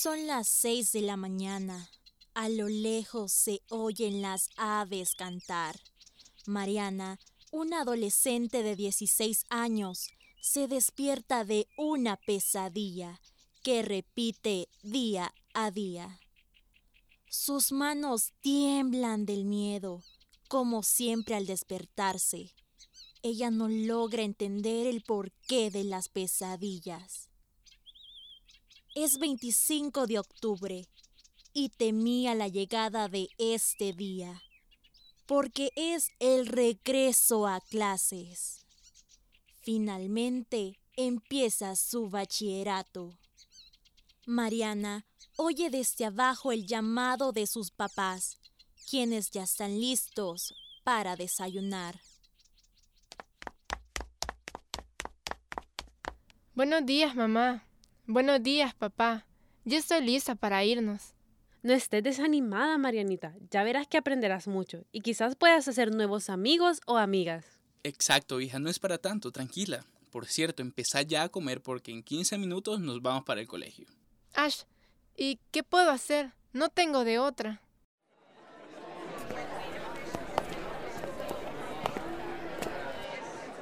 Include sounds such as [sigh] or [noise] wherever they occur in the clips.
Son las seis de la mañana. A lo lejos se oyen las aves cantar. Mariana, una adolescente de 16 años, se despierta de una pesadilla que repite día a día. Sus manos tiemblan del miedo, como siempre al despertarse. Ella no logra entender el porqué de las pesadillas. Es 25 de octubre y temía la llegada de este día, porque es el regreso a clases. Finalmente empieza su bachillerato. Mariana oye desde abajo el llamado de sus papás, quienes ya están listos para desayunar. Buenos días, mamá. Buenos días, papá. Ya estoy lista para irnos. No estés desanimada, Marianita. Ya verás que aprenderás mucho y quizás puedas hacer nuevos amigos o amigas. Exacto, hija, no es para tanto, tranquila. Por cierto, empezá ya a comer porque en 15 minutos nos vamos para el colegio. Ash, ¿y qué puedo hacer? No tengo de otra.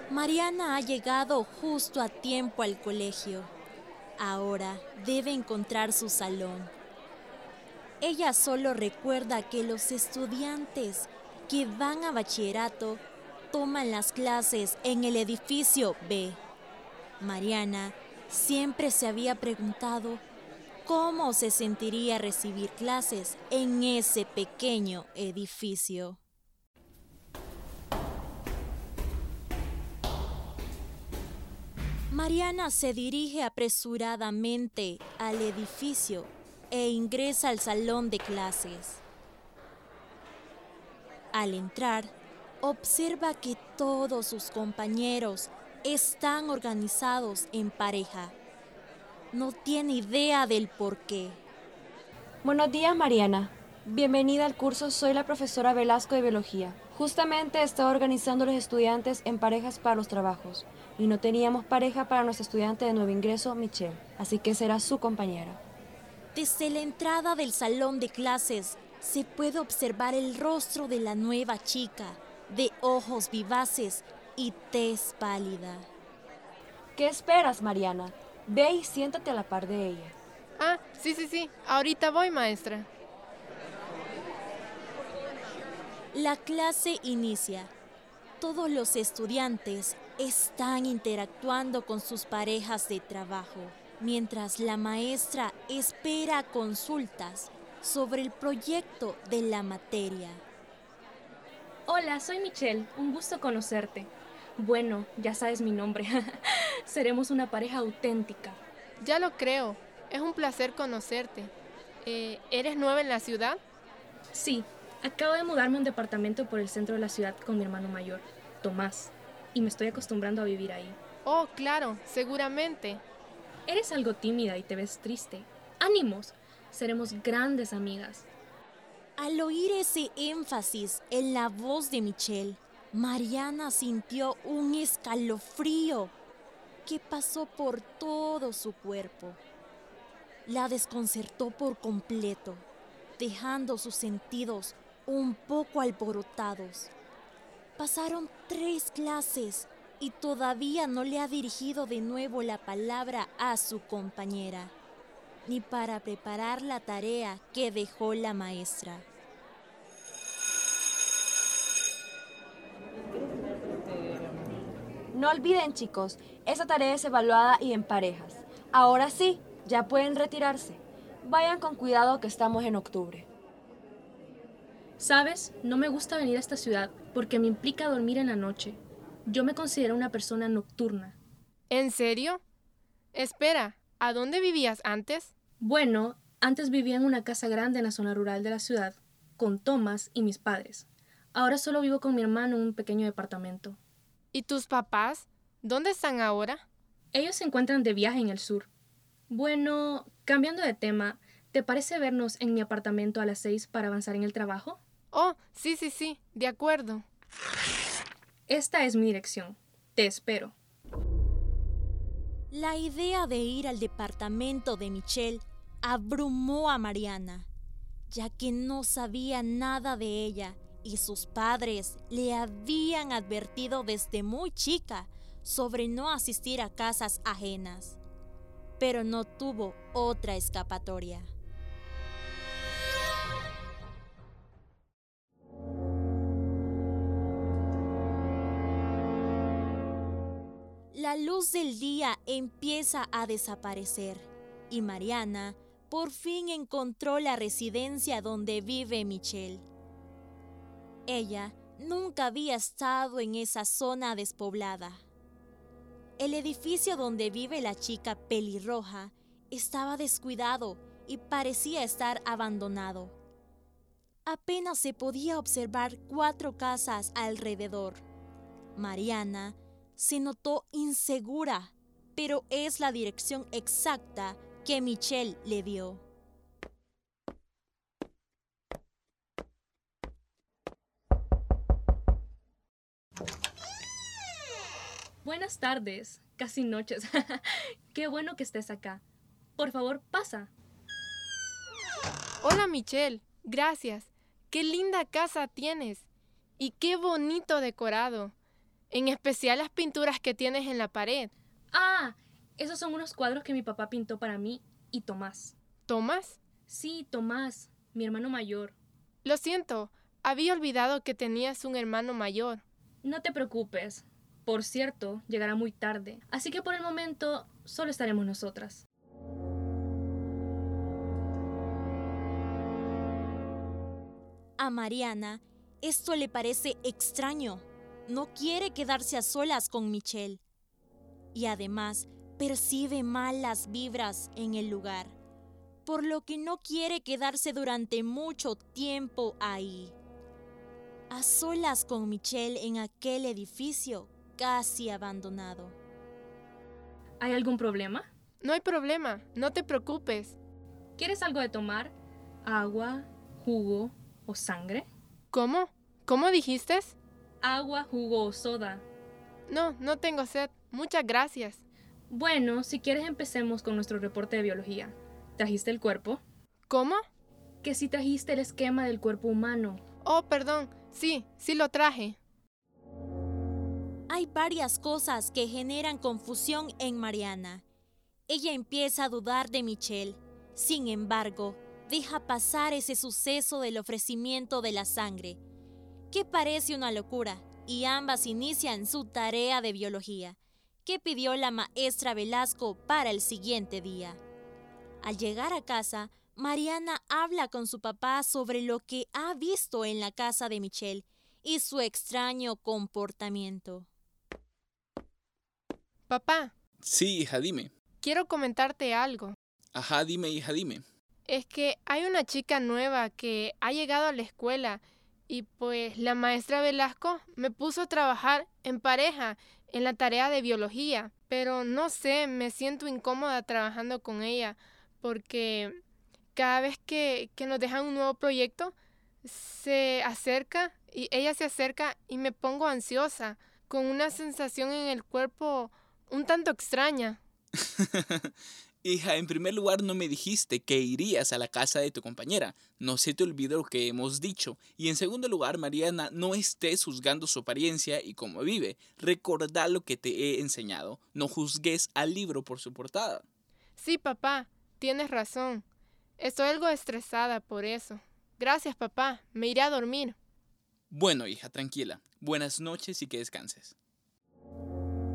Mariana ha llegado justo a tiempo al colegio. Ahora debe encontrar su salón. Ella solo recuerda que los estudiantes que van a bachillerato toman las clases en el edificio B. Mariana siempre se había preguntado cómo se sentiría recibir clases en ese pequeño edificio. Mariana se dirige apresuradamente al edificio e ingresa al salón de clases. Al entrar, observa que todos sus compañeros están organizados en pareja. No tiene idea del por qué. Buenos días, Mariana. Bienvenida al curso Soy la profesora Velasco de Biología. Justamente estaba organizando a los estudiantes en parejas para los trabajos y no teníamos pareja para nuestro estudiante de nuevo ingreso, Michelle, así que será su compañera. Desde la entrada del salón de clases se puede observar el rostro de la nueva chica, de ojos vivaces y tez pálida. ¿Qué esperas, Mariana? Ve y siéntate a la par de ella. Ah, sí, sí, sí. Ahorita voy, maestra. La clase inicia. Todos los estudiantes están interactuando con sus parejas de trabajo, mientras la maestra espera consultas sobre el proyecto de la materia. Hola, soy Michelle, un gusto conocerte. Bueno, ya sabes mi nombre. [laughs] Seremos una pareja auténtica. Ya lo creo, es un placer conocerte. Eh, ¿Eres nueva en la ciudad? Sí, acabo de mudarme a un departamento por el centro de la ciudad con mi hermano mayor, Tomás y me estoy acostumbrando a vivir ahí. Oh, claro, seguramente. Eres algo tímida y te ves triste. ¡Ánimos! Seremos grandes amigas. Al oír ese énfasis en la voz de Michelle, Mariana sintió un escalofrío que pasó por todo su cuerpo. La desconcertó por completo, dejando sus sentidos un poco alborotados. Pasaron tres clases y todavía no le ha dirigido de nuevo la palabra a su compañera, ni para preparar la tarea que dejó la maestra. No olviden chicos, esa tarea es evaluada y en parejas. Ahora sí, ya pueden retirarse. Vayan con cuidado que estamos en octubre. Sabes, no me gusta venir a esta ciudad porque me implica dormir en la noche. Yo me considero una persona nocturna. ¿En serio? Espera, ¿a dónde vivías antes? Bueno, antes vivía en una casa grande en la zona rural de la ciudad, con Thomas y mis padres. Ahora solo vivo con mi hermano en un pequeño departamento. ¿Y tus papás? ¿Dónde están ahora? Ellos se encuentran de viaje en el sur. Bueno, cambiando de tema, ¿te parece vernos en mi apartamento a las seis para avanzar en el trabajo? Oh, sí, sí, sí, de acuerdo. Esta es mi dirección. Te espero. La idea de ir al departamento de Michelle abrumó a Mariana, ya que no sabía nada de ella y sus padres le habían advertido desde muy chica sobre no asistir a casas ajenas, pero no tuvo otra escapatoria. La luz del día empieza a desaparecer y Mariana por fin encontró la residencia donde vive Michelle. Ella nunca había estado en esa zona despoblada. El edificio donde vive la chica pelirroja estaba descuidado y parecía estar abandonado. Apenas se podía observar cuatro casas alrededor. Mariana se notó insegura, pero es la dirección exacta que Michelle le dio. Buenas tardes, casi noches. [laughs] Qué bueno que estés acá. Por favor, pasa. Hola Michelle, gracias. Qué linda casa tienes. Y qué bonito decorado. En especial las pinturas que tienes en la pared. Ah, esos son unos cuadros que mi papá pintó para mí y Tomás. ¿Tomás? Sí, Tomás, mi hermano mayor. Lo siento, había olvidado que tenías un hermano mayor. No te preocupes. Por cierto, llegará muy tarde, así que por el momento solo estaremos nosotras. A Mariana esto le parece extraño. No quiere quedarse a solas con Michelle. Y además percibe malas vibras en el lugar, por lo que no quiere quedarse durante mucho tiempo ahí. A solas con Michelle en aquel edificio casi abandonado. ¿Hay algún problema? No hay problema, no te preocupes. ¿Quieres algo de tomar? ¿Agua, jugo o sangre? ¿Cómo? ¿Cómo dijiste? Agua, jugo o soda. No, no tengo sed. Muchas gracias. Bueno, si quieres empecemos con nuestro reporte de biología. ¿Trajiste el cuerpo? ¿Cómo? Que si trajiste el esquema del cuerpo humano. Oh, perdón. Sí, sí lo traje. Hay varias cosas que generan confusión en Mariana. Ella empieza a dudar de Michelle. Sin embargo, deja pasar ese suceso del ofrecimiento de la sangre, que parece una locura, y ambas inician su tarea de biología, que pidió la maestra Velasco para el siguiente día. Al llegar a casa, Mariana habla con su papá sobre lo que ha visto en la casa de Michelle y su extraño comportamiento. Papá, Sí, hija, dime. quiero comentarte algo. Ajá, dime, hija, dime. Es que hay una chica nueva que ha llegado a la escuela y pues la maestra Velasco me puso a trabajar en pareja en la tarea de biología, pero no sé, me siento incómoda trabajando con ella porque cada vez que, que nos dejan un nuevo proyecto se acerca y ella se acerca y me pongo ansiosa, con una sensación en el cuerpo un tanto extraña. [laughs] Hija, en primer lugar no me dijiste que irías a la casa de tu compañera. No se te olvide lo que hemos dicho. Y en segundo lugar, Mariana, no estés juzgando su apariencia y cómo vive. Recordá lo que te he enseñado. No juzgues al libro por su portada. Sí, papá, tienes razón. Estoy algo estresada por eso. Gracias, papá. Me iré a dormir. Bueno, hija, tranquila. Buenas noches y que descanses.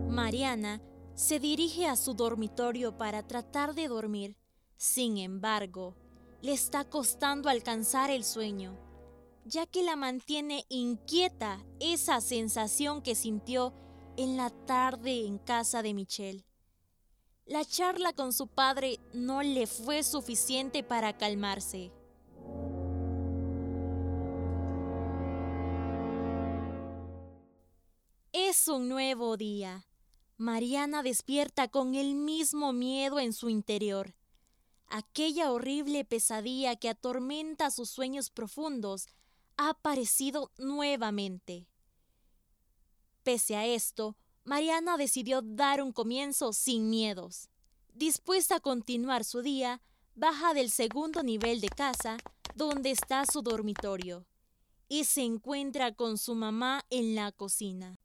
Mariana se dirige a su dormitorio para tratar de dormir. Sin embargo, le está costando alcanzar el sueño, ya que la mantiene inquieta esa sensación que sintió en la tarde en casa de Michelle. La charla con su padre no le fue suficiente para calmarse. Es un nuevo día. Mariana despierta con el mismo miedo en su interior. Aquella horrible pesadilla que atormenta sus sueños profundos ha aparecido nuevamente. Pese a esto, Mariana decidió dar un comienzo sin miedos. Dispuesta a continuar su día, baja del segundo nivel de casa, donde está su dormitorio, y se encuentra con su mamá en la cocina.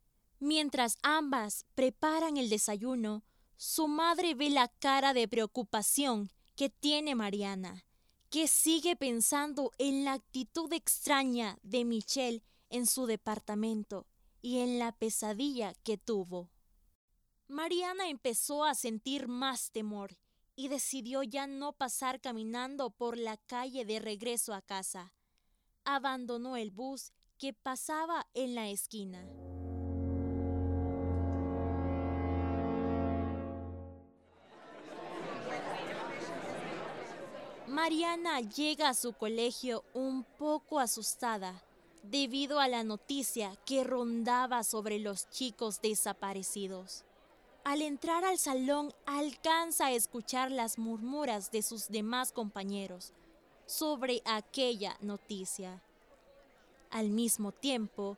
Mientras ambas preparan el desayuno, su madre ve la cara de preocupación que tiene Mariana, que sigue pensando en la actitud extraña de Michelle en su departamento y en la pesadilla que tuvo. Mariana empezó a sentir más temor y decidió ya no pasar caminando por la calle de regreso a casa. Abandonó el bus que pasaba en la esquina. Mariana llega a su colegio un poco asustada debido a la noticia que rondaba sobre los chicos desaparecidos. Al entrar al salón alcanza a escuchar las murmuras de sus demás compañeros sobre aquella noticia. Al mismo tiempo,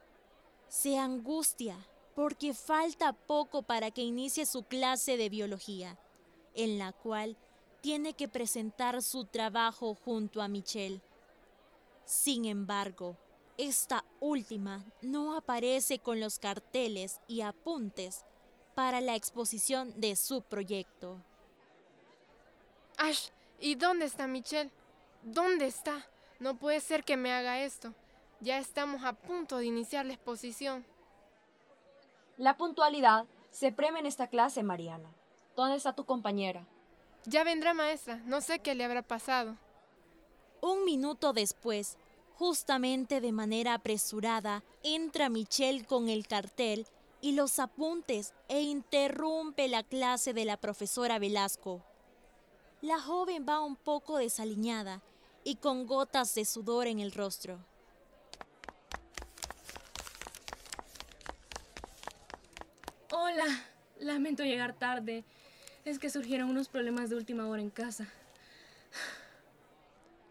se angustia porque falta poco para que inicie su clase de biología, en la cual tiene que presentar su trabajo junto a Michelle. Sin embargo, esta última no aparece con los carteles y apuntes para la exposición de su proyecto. Ash, ¿y dónde está Michelle? ¿Dónde está? No puede ser que me haga esto. Ya estamos a punto de iniciar la exposición. La puntualidad se premia en esta clase, Mariana. ¿Dónde está tu compañera? Ya vendrá, maestra. No sé qué le habrá pasado. Un minuto después, justamente de manera apresurada, entra Michelle con el cartel y los apuntes e interrumpe la clase de la profesora Velasco. La joven va un poco desaliñada y con gotas de sudor en el rostro. Hola, lamento llegar tarde. Es que surgieron unos problemas de última hora en casa.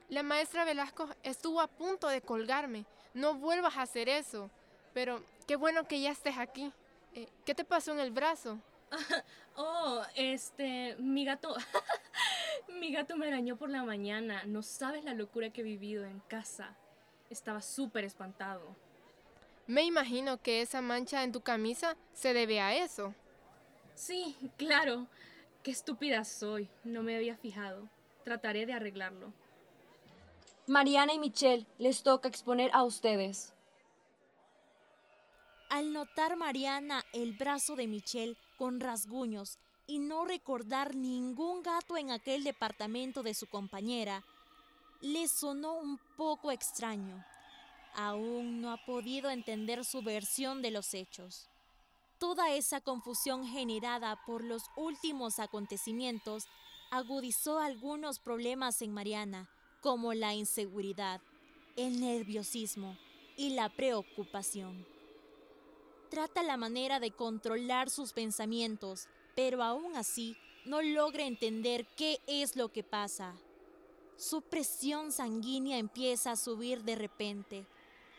La maestra Velasco estuvo a punto de colgarme. No vuelvas a hacer eso. Pero qué bueno que ya estés aquí. Eh, ¿Qué te pasó en el brazo? [laughs] oh, este, mi gato, [laughs] mi gato me arañó por la mañana. No sabes la locura que he vivido en casa. Estaba súper espantado. Me imagino que esa mancha en tu camisa se debe a eso. Sí, claro. Qué estúpida soy. No me había fijado. Trataré de arreglarlo. Mariana y Michelle, les toca exponer a ustedes. Al notar Mariana el brazo de Michelle con rasguños y no recordar ningún gato en aquel departamento de su compañera, le sonó un poco extraño. Aún no ha podido entender su versión de los hechos. Toda esa confusión generada por los últimos acontecimientos agudizó algunos problemas en Mariana, como la inseguridad, el nerviosismo y la preocupación. Trata la manera de controlar sus pensamientos, pero aún así no logra entender qué es lo que pasa. Su presión sanguínea empieza a subir de repente.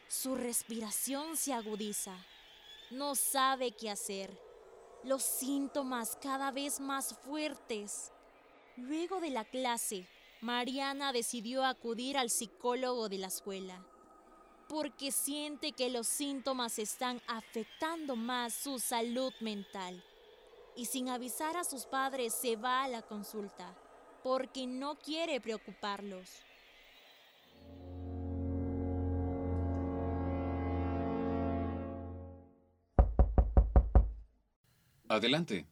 Su respiración se agudiza. No sabe qué hacer. Los síntomas cada vez más fuertes. Luego de la clase, Mariana decidió acudir al psicólogo de la escuela porque siente que los síntomas están afectando más su salud mental. Y sin avisar a sus padres se va a la consulta porque no quiere preocuparlos. Adelante.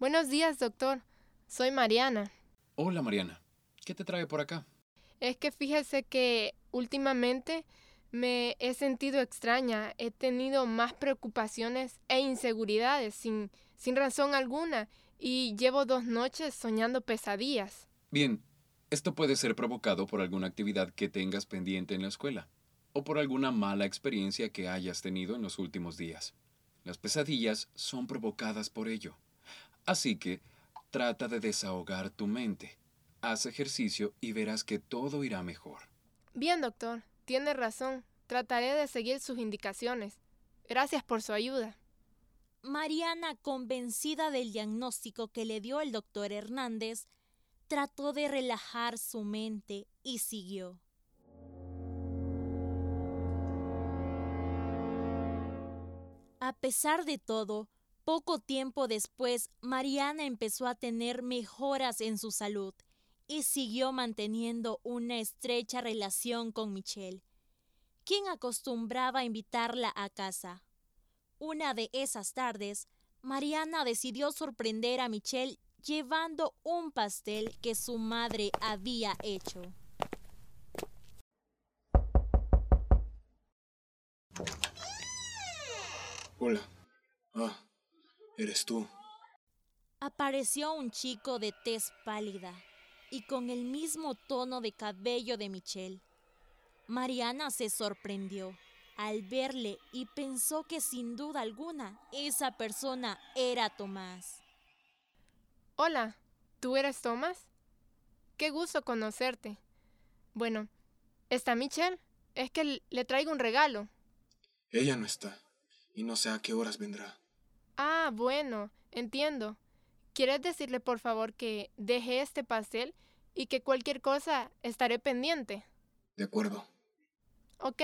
Buenos días, doctor. Soy Mariana. Hola, Mariana. ¿Qué te trae por acá? Es que fíjese que últimamente me he sentido extraña, he tenido más preocupaciones e inseguridades sin, sin razón alguna y llevo dos noches soñando pesadillas. Bien, esto puede ser provocado por alguna actividad que tengas pendiente en la escuela o por alguna mala experiencia que hayas tenido en los últimos días. Las pesadillas son provocadas por ello. Así que trata de desahogar tu mente. Haz ejercicio y verás que todo irá mejor. Bien, doctor, tiene razón. Trataré de seguir sus indicaciones. Gracias por su ayuda. Mariana, convencida del diagnóstico que le dio el doctor Hernández, trató de relajar su mente y siguió. A pesar de todo, poco tiempo después, Mariana empezó a tener mejoras en su salud y siguió manteniendo una estrecha relación con Michelle, quien acostumbraba invitarla a casa. Una de esas tardes, Mariana decidió sorprender a Michelle llevando un pastel que su madre había hecho. Hola. Ah, eres tú. Apareció un chico de tez pálida y con el mismo tono de cabello de Michelle. Mariana se sorprendió al verle y pensó que sin duda alguna esa persona era Tomás. Hola, ¿tú eres Tomás? Qué gusto conocerte. Bueno, ¿está Michelle? Es que le traigo un regalo. Ella no está y no sé a qué horas vendrá. Ah, bueno, entiendo. ¿Quieres decirle por favor que deje este pastel y que cualquier cosa estaré pendiente? De acuerdo. Ok,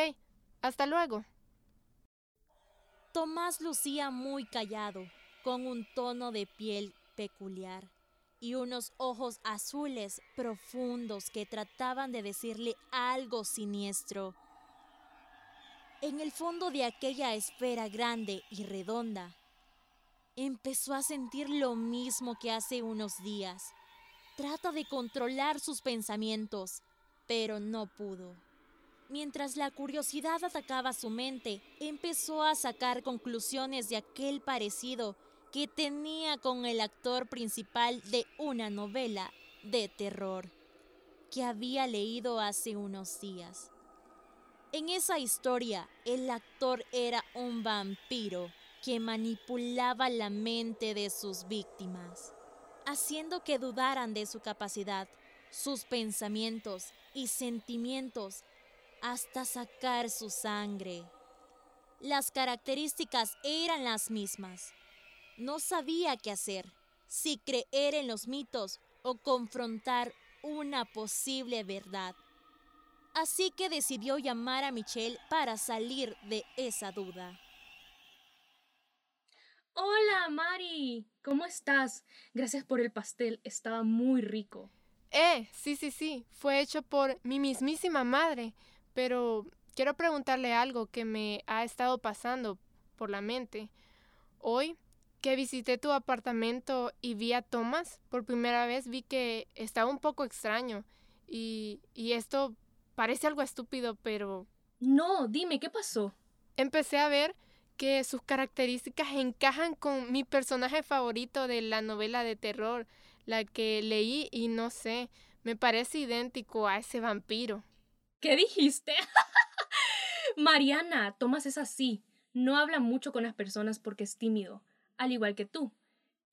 hasta luego. Tomás lucía muy callado, con un tono de piel peculiar y unos ojos azules profundos que trataban de decirle algo siniestro. En el fondo de aquella esfera grande y redonda, empezó a sentir lo mismo que hace unos días. Trata de controlar sus pensamientos, pero no pudo. Mientras la curiosidad atacaba su mente, empezó a sacar conclusiones de aquel parecido que tenía con el actor principal de una novela de terror que había leído hace unos días. En esa historia, el actor era un vampiro que manipulaba la mente de sus víctimas, haciendo que dudaran de su capacidad, sus pensamientos y sentimientos hasta sacar su sangre. Las características eran las mismas. No sabía qué hacer, si creer en los mitos o confrontar una posible verdad. Así que decidió llamar a Michelle para salir de esa duda. Hola, Mari. ¿Cómo estás? Gracias por el pastel. Estaba muy rico. Eh, sí, sí, sí. Fue hecho por mi mismísima madre. Pero quiero preguntarle algo que me ha estado pasando por la mente. Hoy que visité tu apartamento y vi a Thomas por primera vez, vi que estaba un poco extraño. Y, y esto Parece algo estúpido, pero... No, dime, ¿qué pasó? Empecé a ver que sus características encajan con mi personaje favorito de la novela de terror, la que leí y no sé, me parece idéntico a ese vampiro. ¿Qué dijiste? [laughs] Mariana, Tomás es así. No habla mucho con las personas porque es tímido, al igual que tú.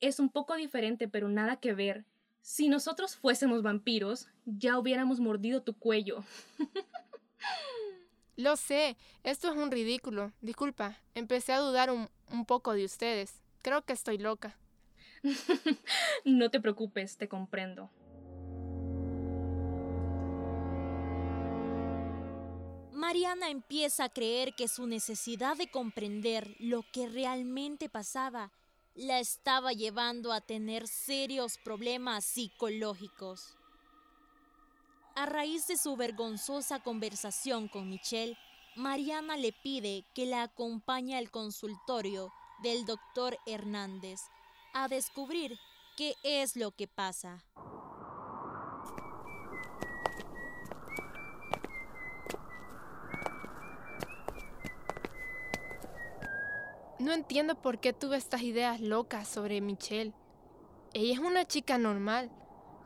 Es un poco diferente, pero nada que ver. Si nosotros fuésemos vampiros, ya hubiéramos mordido tu cuello. [laughs] Lo sé, esto es un ridículo. Disculpa, empecé a dudar un, un poco de ustedes. Creo que estoy loca. [laughs] no te preocupes, te comprendo. Mariana empieza a creer que su necesidad de comprender lo que realmente pasaba la estaba llevando a tener serios problemas psicológicos. A raíz de su vergonzosa conversación con Michelle, Mariana le pide que la acompañe al consultorio del doctor Hernández a descubrir qué es lo que pasa. No entiendo por qué tuve estas ideas locas sobre Michelle. Ella es una chica normal,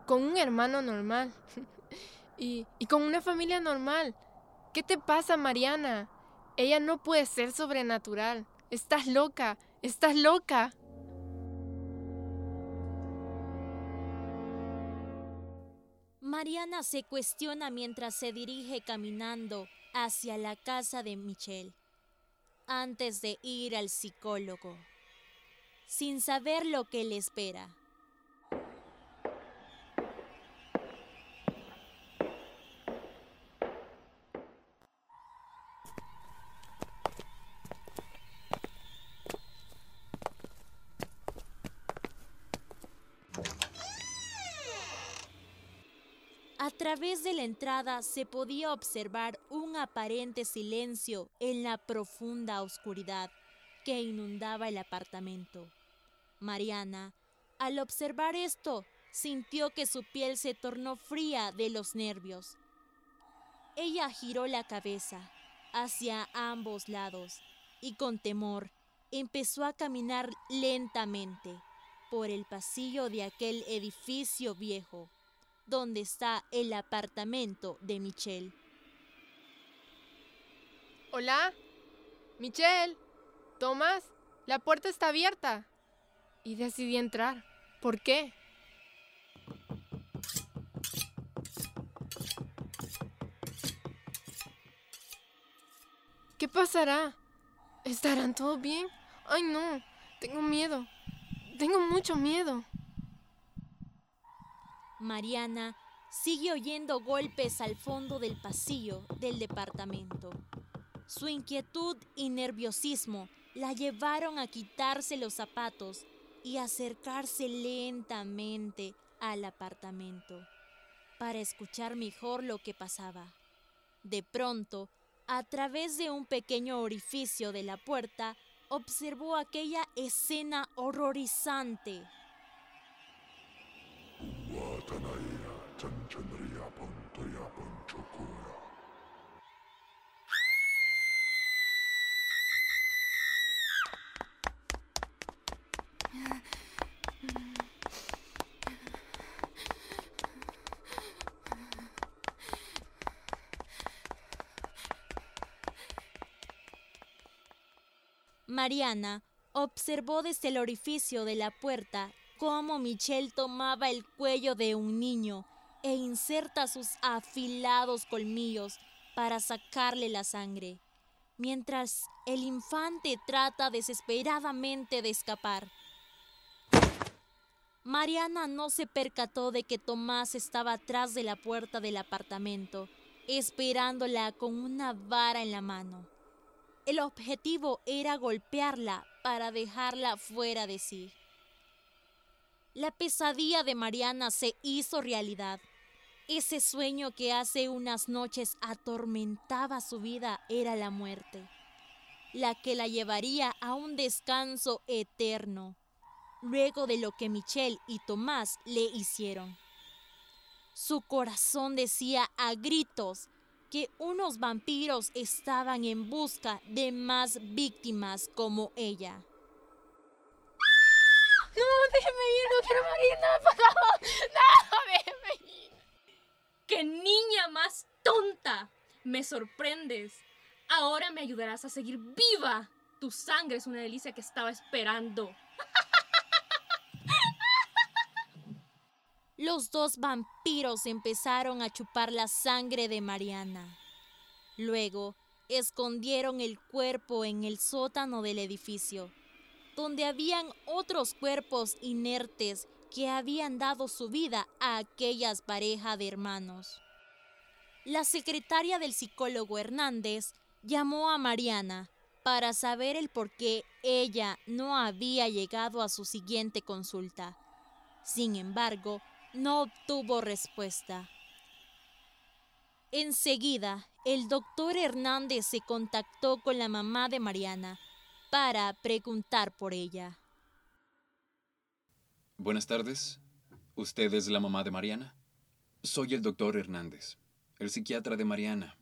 con un hermano normal [laughs] y, y con una familia normal. ¿Qué te pasa, Mariana? Ella no puede ser sobrenatural. Estás loca, estás loca. Mariana se cuestiona mientras se dirige caminando hacia la casa de Michelle antes de ir al psicólogo, sin saber lo que le espera. A través de la entrada se podía observar un aparente silencio en la profunda oscuridad que inundaba el apartamento. Mariana, al observar esto, sintió que su piel se tornó fría de los nervios. Ella giró la cabeza hacia ambos lados y con temor empezó a caminar lentamente por el pasillo de aquel edificio viejo, donde está el apartamento de Michelle. Hola, Michelle, Tomás, la puerta está abierta. Y decidí entrar. ¿Por qué? ¿Qué pasará? ¿Estarán todos bien? Ay, no, tengo miedo. Tengo mucho miedo. Mariana sigue oyendo golpes al fondo del pasillo del departamento. Su inquietud y nerviosismo la llevaron a quitarse los zapatos y acercarse lentamente al apartamento para escuchar mejor lo que pasaba. De pronto, a través de un pequeño orificio de la puerta, observó aquella escena horrorizante. Mariana observó desde el orificio de la puerta cómo Michelle tomaba el cuello de un niño e inserta sus afilados colmillos para sacarle la sangre, mientras el infante trata desesperadamente de escapar. Mariana no se percató de que Tomás estaba atrás de la puerta del apartamento, esperándola con una vara en la mano. El objetivo era golpearla para dejarla fuera de sí. La pesadilla de Mariana se hizo realidad. Ese sueño que hace unas noches atormentaba su vida era la muerte, la que la llevaría a un descanso eterno, luego de lo que Michelle y Tomás le hicieron. Su corazón decía a gritos que unos vampiros estaban en busca de más víctimas como ella. No, déjeme ir, no quiero morir, por favor. [laughs] No, déjeme ir. ¡Qué niña más tonta! Me sorprendes. Ahora me ayudarás a seguir viva. Tu sangre es una delicia que estaba esperando. [laughs] los dos vampiros empezaron a chupar la sangre de Mariana. Luego, escondieron el cuerpo en el sótano del edificio, donde habían otros cuerpos inertes que habían dado su vida a aquellas parejas de hermanos. La secretaria del psicólogo Hernández llamó a Mariana para saber el por qué ella no había llegado a su siguiente consulta. Sin embargo, no obtuvo respuesta. Enseguida, el doctor Hernández se contactó con la mamá de Mariana para preguntar por ella. Buenas tardes. ¿Usted es la mamá de Mariana? Soy el doctor Hernández, el psiquiatra de Mariana.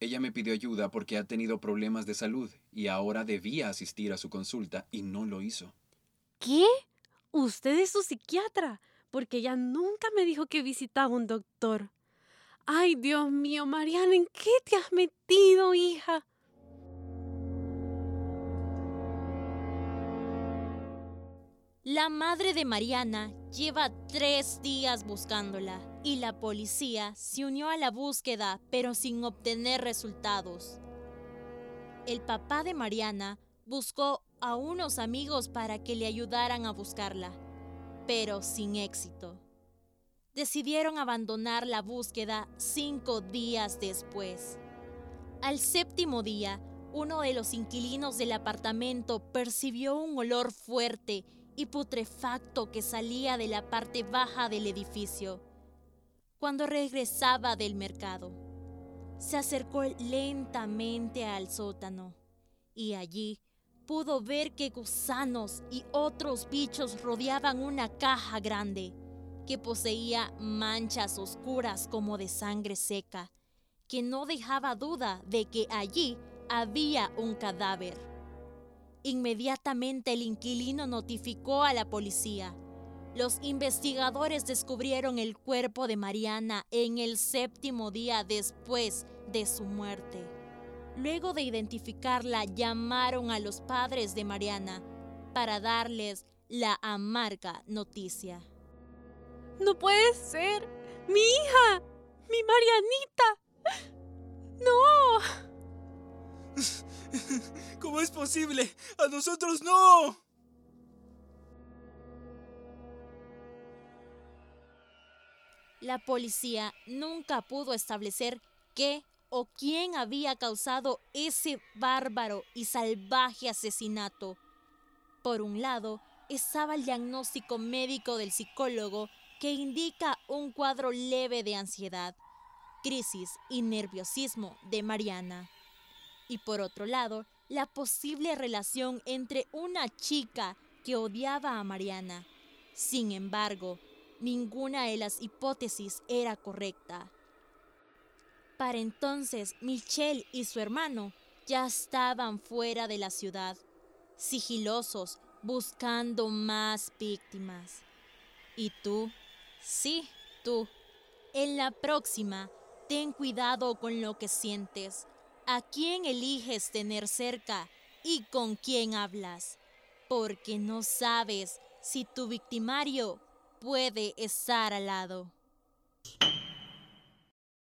Ella me pidió ayuda porque ha tenido problemas de salud y ahora debía asistir a su consulta y no lo hizo. ¿Qué? ¿Usted es su psiquiatra? porque ella nunca me dijo que visitaba un doctor. Ay, Dios mío, Mariana, ¿en qué te has metido, hija? La madre de Mariana lleva tres días buscándola y la policía se unió a la búsqueda pero sin obtener resultados. El papá de Mariana buscó a unos amigos para que le ayudaran a buscarla, pero sin éxito. Decidieron abandonar la búsqueda cinco días después. Al séptimo día, uno de los inquilinos del apartamento percibió un olor fuerte y putrefacto que salía de la parte baja del edificio. cuando regresaba del mercado. Se acercó lentamente al sótano y allí pudo ver que gusanos y otros bichos rodeaban una caja grande que poseía manchas oscuras como de sangre seca, que no dejaba duda de que allí había un cadáver. Inmediatamente el inquilino notificó a la policía. Los investigadores descubrieron el cuerpo de Mariana en el séptimo día después de su muerte. Luego de identificarla, llamaron a los padres de Mariana para darles la amarga noticia. No puede ser. Mi hija. Mi Marianita. No. ¿Cómo es posible? ¡A nosotros no! La policía nunca pudo establecer qué o quién había causado ese bárbaro y salvaje asesinato. Por un lado, estaba el diagnóstico médico del psicólogo que indica un cuadro leve de ansiedad, crisis y nerviosismo de Mariana. Y por otro lado, la posible relación entre una chica que odiaba a Mariana. Sin embargo, ninguna de las hipótesis era correcta. Para entonces, Michelle y su hermano ya estaban fuera de la ciudad, sigilosos, buscando más víctimas. ¿Y tú? Sí, tú. En la próxima, ten cuidado con lo que sientes, a quién eliges tener cerca y con quién hablas, porque no sabes si tu victimario puede estar al lado.